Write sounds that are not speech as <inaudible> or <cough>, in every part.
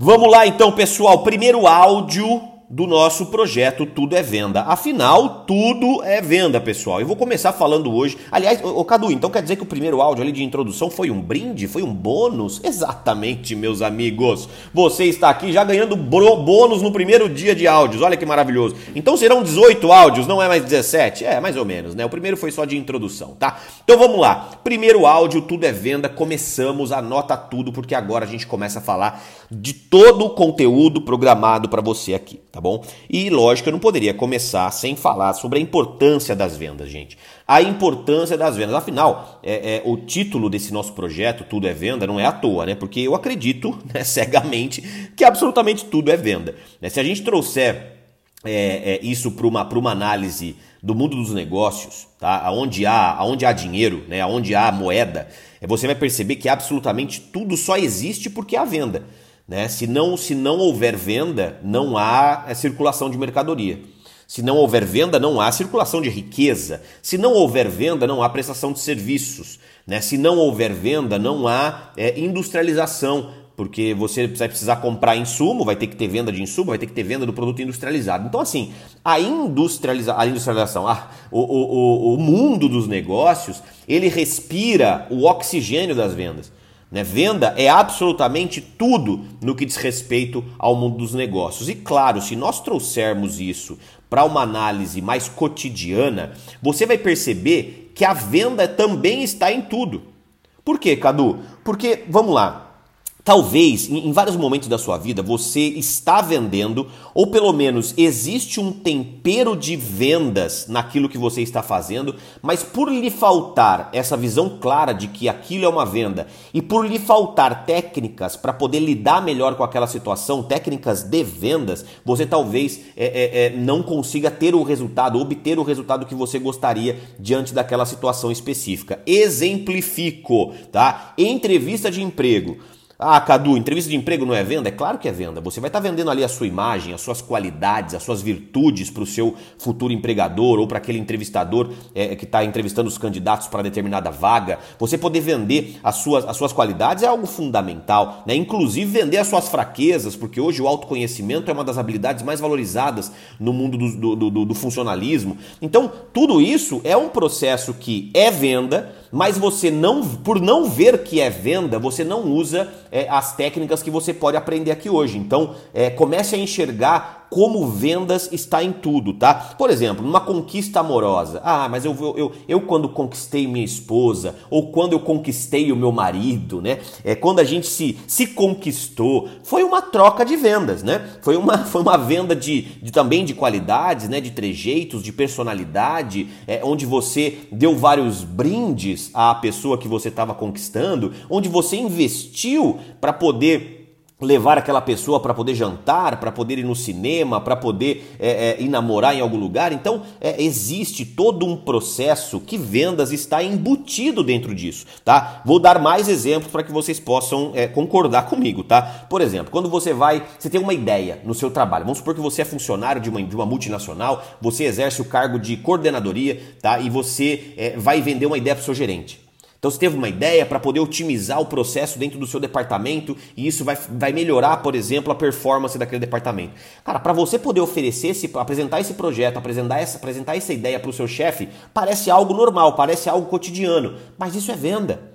Vamos lá então, pessoal. Primeiro áudio do nosso projeto Tudo é Venda. Afinal, tudo é venda, pessoal. Eu vou começar falando hoje. Aliás, ô, ô, Cadu, então quer dizer que o primeiro áudio ali de introdução foi um brinde? Foi um bônus? Exatamente, meus amigos. Você está aqui já ganhando bônus no primeiro dia de áudios. Olha que maravilhoso. Então serão 18 áudios, não é mais 17? É, mais ou menos, né? O primeiro foi só de introdução, tá? Então vamos lá. Primeiro áudio, Tudo é Venda. Começamos, anota tudo, porque agora a gente começa a falar de todo o conteúdo programado para você aqui, tá bom? E lógico, eu não poderia começar sem falar sobre a importância das vendas, gente. A importância das vendas. Afinal, é, é, o título desse nosso projeto, Tudo é Venda, não é à toa, né? Porque eu acredito <laughs> né, cegamente que absolutamente tudo é venda. Né? Se a gente trouxer é, é, isso para uma, uma análise do mundo dos negócios, tá? Onde há, onde há dinheiro, né? Onde há moeda, é, você vai perceber que absolutamente tudo só existe porque há venda. Né? Se, não, se não houver venda, não há é, circulação de mercadoria. Se não houver venda, não há circulação de riqueza. Se não houver venda, não há prestação de serviços. Né? Se não houver venda, não há é, industrialização, porque você vai precisar comprar insumo, vai ter que ter venda de insumo, vai ter que ter venda do produto industrializado. Então, assim, a, industrializa a industrialização, ah, o, o, o mundo dos negócios, ele respira o oxigênio das vendas. Né? Venda é absolutamente tudo no que diz respeito ao mundo dos negócios. E claro, se nós trouxermos isso para uma análise mais cotidiana, você vai perceber que a venda também está em tudo. Por quê, Cadu? Porque, vamos lá, Talvez em vários momentos da sua vida você está vendendo, ou pelo menos existe um tempero de vendas naquilo que você está fazendo, mas por lhe faltar essa visão clara de que aquilo é uma venda e por lhe faltar técnicas para poder lidar melhor com aquela situação, técnicas de vendas, você talvez é, é, é, não consiga ter o resultado, obter o resultado que você gostaria diante daquela situação específica. Exemplifico, tá? Entrevista de emprego. Ah, Cadu, entrevista de emprego não é venda? É claro que é venda. Você vai estar tá vendendo ali a sua imagem, as suas qualidades, as suas virtudes para o seu futuro empregador ou para aquele entrevistador é, que está entrevistando os candidatos para determinada vaga. Você poder vender as suas, as suas qualidades é algo fundamental, né? Inclusive vender as suas fraquezas, porque hoje o autoconhecimento é uma das habilidades mais valorizadas no mundo do, do, do, do funcionalismo. Então, tudo isso é um processo que é venda mas você não, por não ver que é venda, você não usa é, as técnicas que você pode aprender aqui hoje. Então, é, comece a enxergar como vendas está em tudo, tá? Por exemplo, numa conquista amorosa. Ah, mas eu, eu, eu, eu quando conquistei minha esposa, ou quando eu conquistei o meu marido, né? É, quando a gente se, se conquistou, foi uma troca de vendas, né? Foi uma, <laughs> foi uma venda de, de também de qualidades, né? De trejeitos, de personalidade, é, onde você deu vários brindes à pessoa que você estava conquistando, onde você investiu para poder levar aquela pessoa para poder jantar, para poder ir no cinema, para poder é, é, ir namorar em algum lugar. Então, é, existe todo um processo que vendas está embutido dentro disso, tá? Vou dar mais exemplos para que vocês possam é, concordar comigo, tá? Por exemplo, quando você vai, você tem uma ideia no seu trabalho. Vamos supor que você é funcionário de uma, de uma multinacional, você exerce o cargo de coordenadoria, tá? E você é, vai vender uma ideia para o seu gerente. Então você teve uma ideia para poder otimizar o processo dentro do seu departamento e isso vai, vai melhorar, por exemplo, a performance daquele departamento. Cara, para você poder oferecer, esse, apresentar esse projeto, apresentar essa, apresentar essa ideia para o seu chefe, parece algo normal, parece algo cotidiano, mas isso é venda.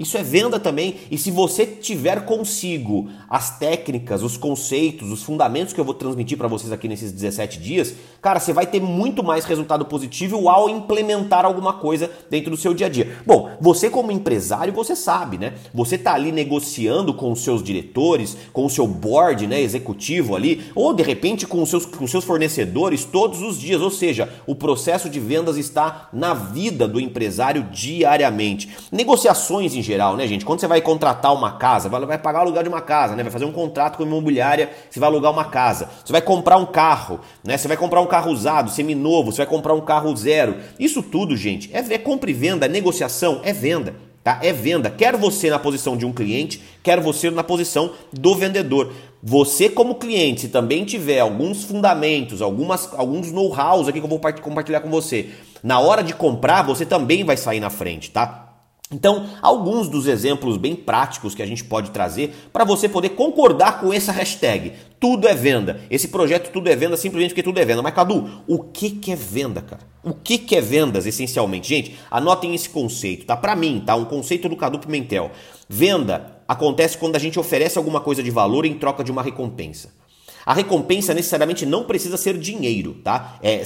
Isso é venda também, e se você tiver consigo as técnicas, os conceitos, os fundamentos que eu vou transmitir para vocês aqui nesses 17 dias, cara, você vai ter muito mais resultado positivo ao implementar alguma coisa dentro do seu dia a dia. Bom, você como empresário, você sabe, né? Você tá ali negociando com os seus diretores, com o seu board, né, executivo ali, ou de repente com os seus, com os seus fornecedores todos os dias, ou seja, o processo de vendas está na vida do empresário diariamente. Negociações em geral, né, gente? Quando você vai contratar uma casa, vai pagar o aluguel de uma casa, né? Vai fazer um contrato com a imobiliária, você vai alugar uma casa. Você vai comprar um carro, né? Você vai comprar um carro usado, seminovo, você vai comprar um carro zero. Isso tudo, gente, é, é compra e venda, é negociação, é venda. Tá? É venda. Quer você na posição de um cliente, quer você na posição do vendedor. Você, como cliente, se também tiver alguns fundamentos, algumas, alguns know-hows aqui que eu vou compartilhar com você, na hora de comprar, você também vai sair na frente, tá? Então, alguns dos exemplos bem práticos que a gente pode trazer para você poder concordar com essa hashtag. Tudo é venda. Esse projeto Tudo é Venda simplesmente porque tudo é venda. Mas, Cadu, o que, que é venda, cara? O que, que é vendas, essencialmente? Gente, anotem esse conceito, tá? Para mim, tá? Um conceito do Cadu Pimentel. Venda acontece quando a gente oferece alguma coisa de valor em troca de uma recompensa. A recompensa necessariamente não precisa ser dinheiro, tá? É,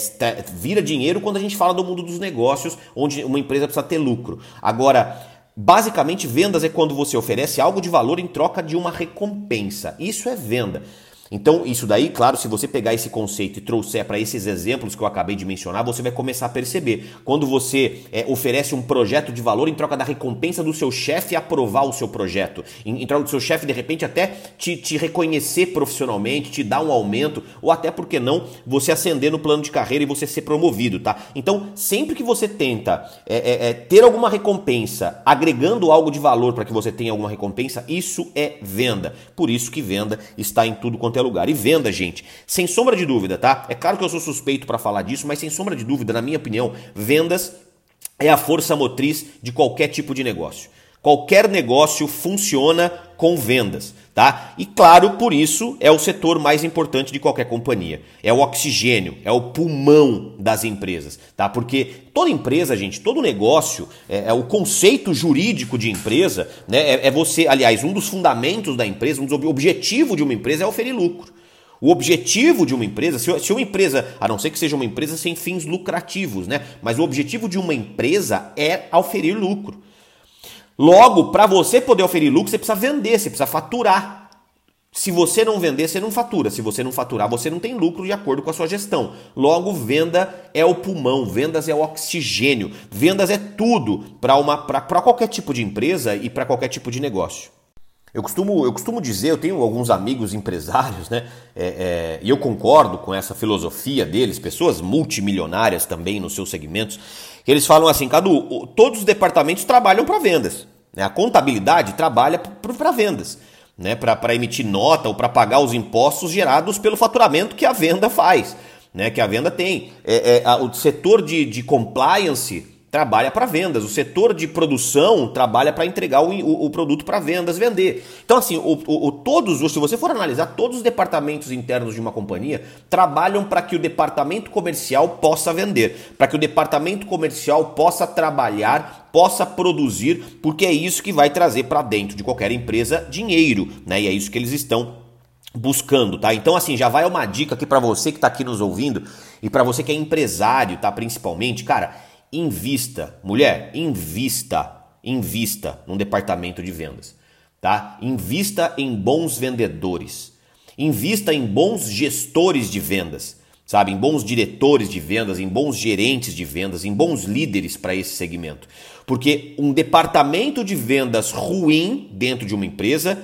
vira dinheiro quando a gente fala do mundo dos negócios, onde uma empresa precisa ter lucro. Agora, basicamente, vendas é quando você oferece algo de valor em troca de uma recompensa. Isso é venda. Então, isso daí, claro, se você pegar esse conceito e trouxer para esses exemplos que eu acabei de mencionar, você vai começar a perceber. Quando você é, oferece um projeto de valor em troca da recompensa do seu chefe aprovar o seu projeto, em, em troca do seu chefe, de repente, até te, te reconhecer profissionalmente, te dar um aumento, ou até, por que não, você ascender no plano de carreira e você ser promovido, tá? Então, sempre que você tenta é, é, é ter alguma recompensa, agregando algo de valor para que você tenha alguma recompensa, isso é venda. Por isso que venda está em tudo quanto é lugar. E venda, gente, sem sombra de dúvida, tá? É claro que eu sou suspeito para falar disso, mas sem sombra de dúvida, na minha opinião, vendas é a força motriz de qualquer tipo de negócio. Qualquer negócio funciona com vendas, tá? E claro, por isso é o setor mais importante de qualquer companhia. É o oxigênio, é o pulmão das empresas, tá? Porque toda empresa, gente, todo negócio, é, é o conceito jurídico de empresa, né? É, é, você, aliás, um dos fundamentos da empresa, um dos objetivos de uma empresa é oferir lucro. O objetivo de uma empresa, se uma empresa, a não ser que seja uma empresa sem fins lucrativos, né? Mas o objetivo de uma empresa é oferir lucro. Logo, para você poder oferir lucro, você precisa vender, você precisa faturar. Se você não vender, você não fatura. Se você não faturar, você não tem lucro de acordo com a sua gestão. Logo, venda é o pulmão, vendas é o oxigênio, vendas é tudo para qualquer tipo de empresa e para qualquer tipo de negócio. Eu costumo, eu costumo dizer, eu tenho alguns amigos empresários, né? É, é, e eu concordo com essa filosofia deles, pessoas multimilionárias também nos seus segmentos, que eles falam assim, Cadu, todos os departamentos trabalham para vendas. Né? A contabilidade trabalha para vendas. Né, para emitir nota ou para pagar os impostos gerados pelo faturamento que a venda faz, né, que a venda tem. É, é, a, o setor de, de compliance trabalha para vendas, o setor de produção trabalha para entregar o, o, o produto para vendas, vender. Então, assim, o, o, todos os, se você for analisar, todos os departamentos internos de uma companhia trabalham para que o departamento comercial possa vender, para que o departamento comercial possa trabalhar, possa produzir, porque é isso que vai trazer para dentro de qualquer empresa dinheiro, né? E é isso que eles estão buscando, tá? Então assim, já vai uma dica aqui para você que está aqui nos ouvindo e para você que é empresário, tá, principalmente, cara, invista, mulher, invista, invista num departamento de vendas, tá? Invista em bons vendedores. Invista em bons gestores de vendas, sabe? Em bons diretores de vendas, em bons gerentes de vendas, em bons líderes para esse segmento. Porque um departamento de vendas ruim dentro de uma empresa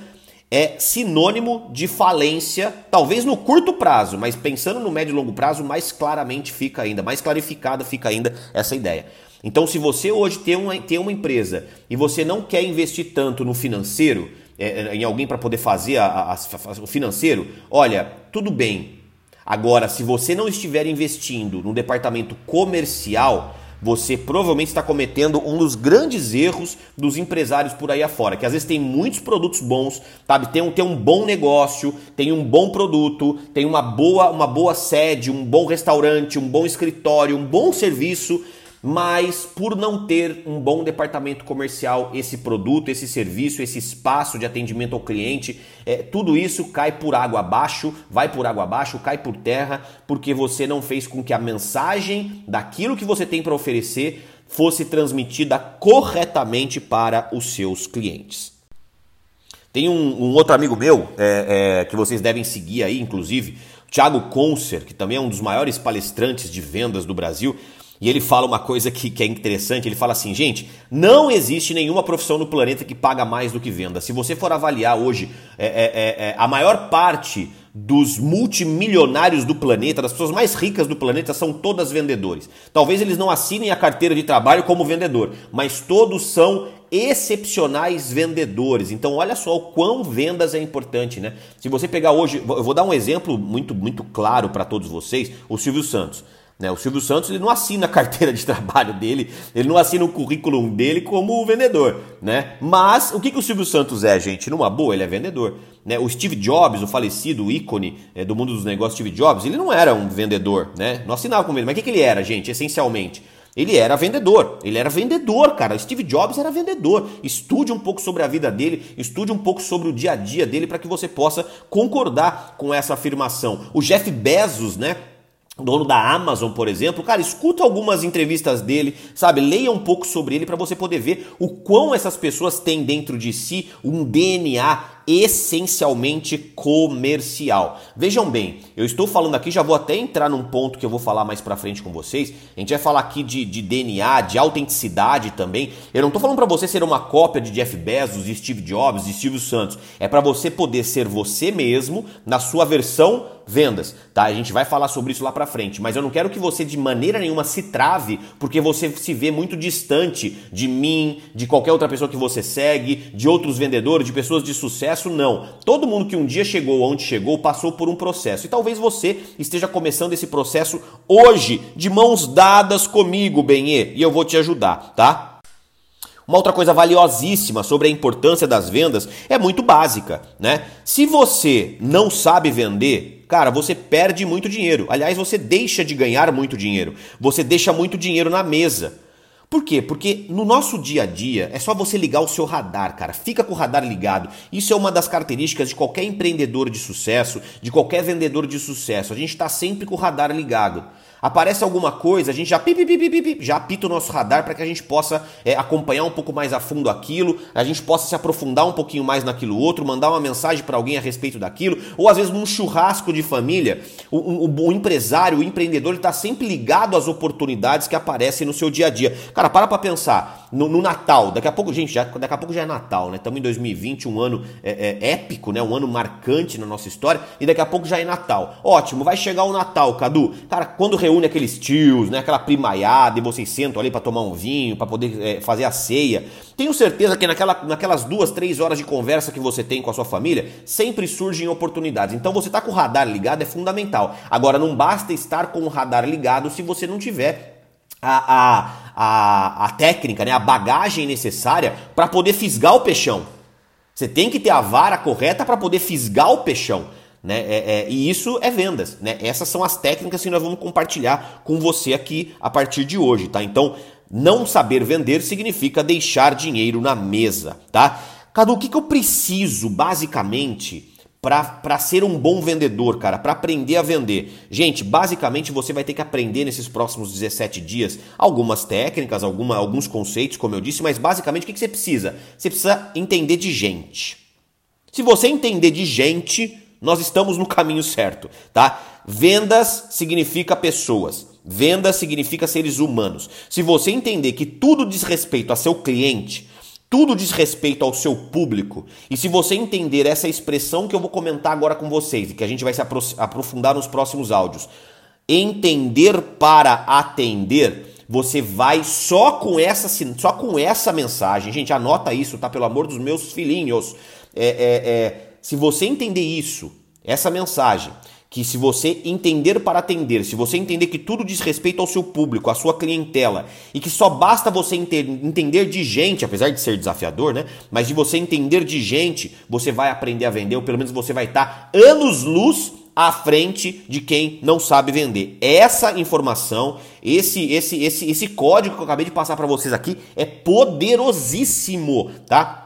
é sinônimo de falência, talvez no curto prazo, mas pensando no médio e longo prazo, mais claramente fica ainda, mais clarificada fica ainda essa ideia. Então, se você hoje tem uma, tem uma empresa e você não quer investir tanto no financeiro, é, é em alguém para poder fazer a, a, a, o financeiro, olha, tudo bem. Agora, se você não estiver investindo no departamento comercial, você provavelmente está cometendo um dos grandes erros dos empresários por aí afora, que às vezes tem muitos produtos bons, sabe? Tem um, tem um bom negócio, tem um bom produto, tem uma boa, uma boa sede, um bom restaurante, um bom escritório, um bom serviço, mas por não ter um bom departamento comercial, esse produto, esse serviço, esse espaço de atendimento ao cliente, é, tudo isso cai por água abaixo, vai por água abaixo, cai por terra, porque você não fez com que a mensagem daquilo que você tem para oferecer fosse transmitida corretamente para os seus clientes. Tem um, um outro amigo meu é, é, que vocês devem seguir aí, inclusive, Thiago Concer, que também é um dos maiores palestrantes de vendas do Brasil. E ele fala uma coisa que, que é interessante: ele fala assim, gente, não existe nenhuma profissão no planeta que paga mais do que venda. Se você for avaliar hoje, é, é, é, é, a maior parte dos multimilionários do planeta, das pessoas mais ricas do planeta, são todas vendedores. Talvez eles não assinem a carteira de trabalho como vendedor, mas todos são excepcionais vendedores. Então, olha só o quão vendas é importante, né? Se você pegar hoje, eu vou dar um exemplo muito, muito claro para todos vocês: o Silvio Santos. Né? O Silvio Santos ele não assina a carteira de trabalho dele, ele não assina o currículo dele como vendedor, né? Mas o que, que o Silvio Santos é, gente? Numa boa, ele é vendedor. Né? O Steve Jobs, o falecido ícone é, do mundo dos negócios, Steve Jobs, ele não era um vendedor, né? Não assinava com ele. Mas o que, que ele era, gente, essencialmente? Ele era vendedor, ele era vendedor, cara. Steve Jobs era vendedor. Estude um pouco sobre a vida dele, estude um pouco sobre o dia a dia dele para que você possa concordar com essa afirmação. O Jeff Bezos, né? Dono da Amazon, por exemplo, cara, escuta algumas entrevistas dele, sabe? Leia um pouco sobre ele para você poder ver o quão essas pessoas têm dentro de si um DNA essencialmente comercial. Vejam bem, eu estou falando aqui, já vou até entrar num ponto que eu vou falar mais pra frente com vocês. A gente vai falar aqui de, de DNA, de autenticidade também. Eu não estou falando para você ser uma cópia de Jeff Bezos, Steve Jobs, Steve Santos. É para você poder ser você mesmo na sua versão vendas, tá? A gente vai falar sobre isso lá pra frente, mas eu não quero que você de maneira nenhuma se trave porque você se vê muito distante de mim, de qualquer outra pessoa que você segue, de outros vendedores, de pessoas de sucesso, não. Todo mundo que um dia chegou onde chegou passou por um processo e talvez você esteja começando esse processo hoje de mãos dadas comigo, Benê, e eu vou te ajudar, tá? Uma outra coisa valiosíssima sobre a importância das vendas é muito básica, né? Se você não sabe vender, cara, você perde muito dinheiro. Aliás, você deixa de ganhar muito dinheiro. Você deixa muito dinheiro na mesa. Por quê? Porque no nosso dia a dia é só você ligar o seu radar, cara. Fica com o radar ligado. Isso é uma das características de qualquer empreendedor de sucesso, de qualquer vendedor de sucesso. A gente está sempre com o radar ligado. Aparece alguma coisa, a gente já pi, pi, pi, já apita o nosso radar para que a gente possa é, acompanhar um pouco mais a fundo aquilo, a gente possa se aprofundar um pouquinho mais naquilo outro, mandar uma mensagem para alguém a respeito daquilo, ou às vezes num churrasco de família, o, o, o empresário, o empreendedor, está sempre ligado às oportunidades que aparecem no seu dia a dia. Cara, para para pensar, no, no, Natal, daqui a pouco, gente, já, daqui a pouco já é Natal, né? Estamos em 2020, um ano é, é, épico, né? Um ano marcante na nossa história, e daqui a pouco já é Natal. Ótimo, vai chegar o Natal, Cadu. Cara, quando reúne aqueles tios, né, aquela primaiada e vocês sentam ali para tomar um vinho, para poder é, fazer a ceia. Tenho certeza que naquela, naquelas duas, três horas de conversa que você tem com a sua família, sempre surgem oportunidades. Então você tá com o radar ligado é fundamental. Agora não basta estar com o radar ligado se você não tiver a, a, a, a técnica, né, a bagagem necessária para poder fisgar o peixão. Você tem que ter a vara correta para poder fisgar o peixão. Né? É, é, e isso é vendas. Né? Essas são as técnicas que nós vamos compartilhar com você aqui a partir de hoje. Tá? Então, não saber vender significa deixar dinheiro na mesa. Tá? Cadu, o que, que eu preciso basicamente para ser um bom vendedor, cara, para aprender a vender. Gente, basicamente você vai ter que aprender nesses próximos 17 dias algumas técnicas, alguma, alguns conceitos, como eu disse, mas basicamente o que, que você precisa? Você precisa entender de gente. Se você entender de gente, nós estamos no caminho certo, tá? Vendas significa pessoas. Vendas significa seres humanos. Se você entender que tudo diz respeito a seu cliente, tudo diz respeito ao seu público, e se você entender essa expressão que eu vou comentar agora com vocês e que a gente vai se aprofundar nos próximos áudios, entender para atender, você vai só com essa só com essa mensagem, gente, anota isso, tá? Pelo amor dos meus filhinhos. É, é, é se você entender isso, essa mensagem, que se você entender para atender, se você entender que tudo diz respeito ao seu público, à sua clientela, e que só basta você entender de gente, apesar de ser desafiador, né? Mas de você entender de gente, você vai aprender a vender, ou pelo menos você vai estar anos-luz à frente de quem não sabe vender. Essa informação, esse esse esse esse código que eu acabei de passar para vocês aqui é poderosíssimo, tá?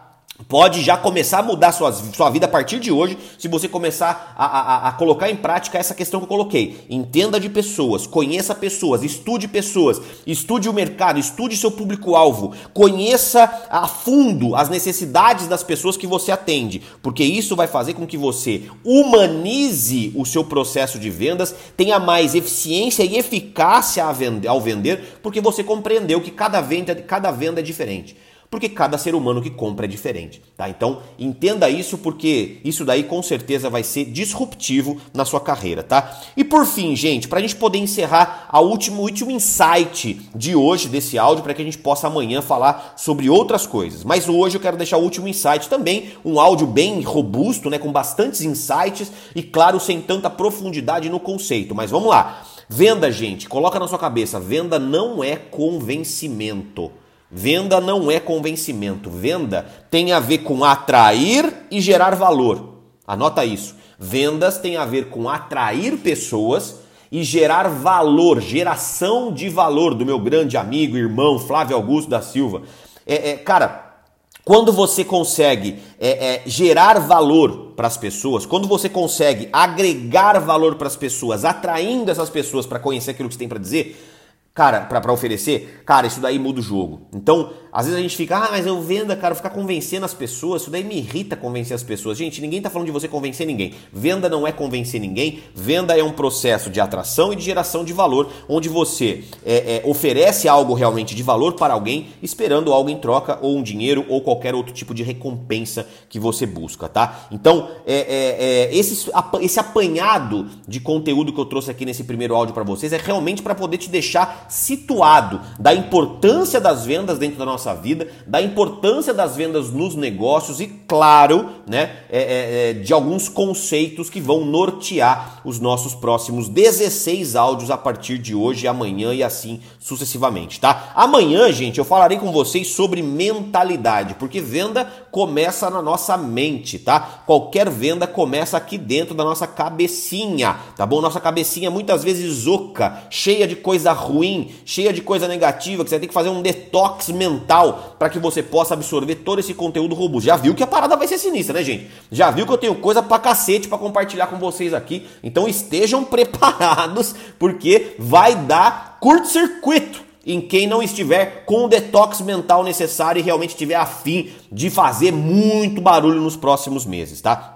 Pode já começar a mudar sua, sua vida a partir de hoje, se você começar a, a, a, colocar em prática essa questão que eu coloquei. Entenda de pessoas, conheça pessoas, estude pessoas, estude o mercado, estude seu público-alvo, conheça a fundo as necessidades das pessoas que você atende, porque isso vai fazer com que você humanize o seu processo de vendas, tenha mais eficiência e eficácia ao vender, porque você compreendeu que cada venda, cada venda é diferente porque cada ser humano que compra é diferente, tá? Então, entenda isso porque isso daí com certeza vai ser disruptivo na sua carreira, tá? E por fim, gente, para a gente poder encerrar a último, último insight de hoje desse áudio para que a gente possa amanhã falar sobre outras coisas. Mas hoje eu quero deixar o último insight também, um áudio bem robusto, né, com bastantes insights e claro, sem tanta profundidade no conceito. Mas vamos lá. Venda, gente, coloca na sua cabeça, venda não é convencimento. Venda não é convencimento. Venda tem a ver com atrair e gerar valor. Anota isso. Vendas tem a ver com atrair pessoas e gerar valor, geração de valor do meu grande amigo, irmão Flávio Augusto da Silva. É, é cara, quando você consegue é, é, gerar valor para as pessoas, quando você consegue agregar valor para as pessoas, atraindo essas pessoas para conhecer aquilo que você tem para dizer, cara, para oferecer, cara, isso daí muda o jogo. Então, às vezes a gente fica, ah, mas eu venda, cara, ficar convencendo as pessoas, isso daí me irrita convencer as pessoas. Gente, ninguém tá falando de você convencer ninguém. Venda não é convencer ninguém, venda é um processo de atração e de geração de valor, onde você é, é, oferece algo realmente de valor para alguém, esperando algo em troca, ou um dinheiro, ou qualquer outro tipo de recompensa que você busca, tá? Então, é, é, é esse, esse apanhado de conteúdo que eu trouxe aqui nesse primeiro áudio para vocês é realmente para poder te deixar situado da importância das vendas dentro da nossa vida, da importância das vendas nos negócios e, claro, né, é, é, é de alguns conceitos que vão nortear os nossos próximos 16 áudios a partir de hoje, amanhã e assim sucessivamente, tá? Amanhã, gente, eu falarei com vocês sobre mentalidade, porque venda começa na nossa mente, tá? Qualquer venda começa aqui dentro da nossa cabecinha, tá bom? Nossa cabecinha muitas vezes oca, cheia de coisa ruim, cheia de coisa negativa, que você tem que fazer um detox mental para que você possa absorver todo esse conteúdo robusto. Já viu que a parada vai ser sinistra, né, gente? Já viu que eu tenho coisa pra cacete para compartilhar com vocês aqui. Então estejam <laughs> preparados, porque vai dar curto-circuito em quem não estiver com o detox mental necessário e realmente tiver afim de fazer muito barulho nos próximos meses, tá?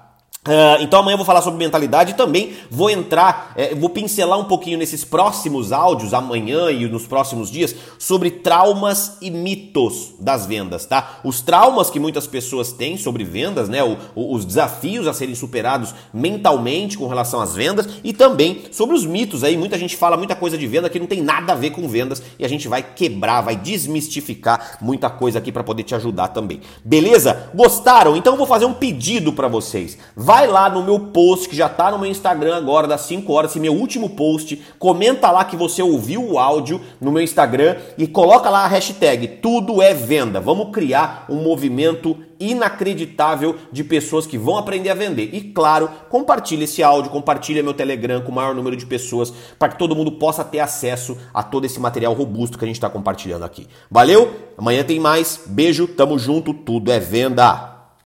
Uh, então amanhã eu vou falar sobre mentalidade e também vou entrar, é, vou pincelar um pouquinho nesses próximos áudios, amanhã e nos próximos dias, sobre traumas e mitos das vendas, tá? Os traumas que muitas pessoas têm sobre vendas, né? O, o, os desafios a serem superados mentalmente com relação às vendas e também sobre os mitos aí. Muita gente fala muita coisa de venda que não tem nada a ver com vendas e a gente vai quebrar, vai desmistificar muita coisa aqui para poder te ajudar também. Beleza? Gostaram? Então eu vou fazer um pedido para vocês Vai lá no meu post, que já tá no meu Instagram agora, das 5 horas, esse meu último post. Comenta lá que você ouviu o áudio no meu Instagram e coloca lá a hashtag Tudo é Venda. Vamos criar um movimento inacreditável de pessoas que vão aprender a vender. E claro, compartilhe esse áudio, compartilhe meu Telegram com o maior número de pessoas para que todo mundo possa ter acesso a todo esse material robusto que a gente está compartilhando aqui. Valeu? Amanhã tem mais. Beijo, tamo junto, tudo é venda.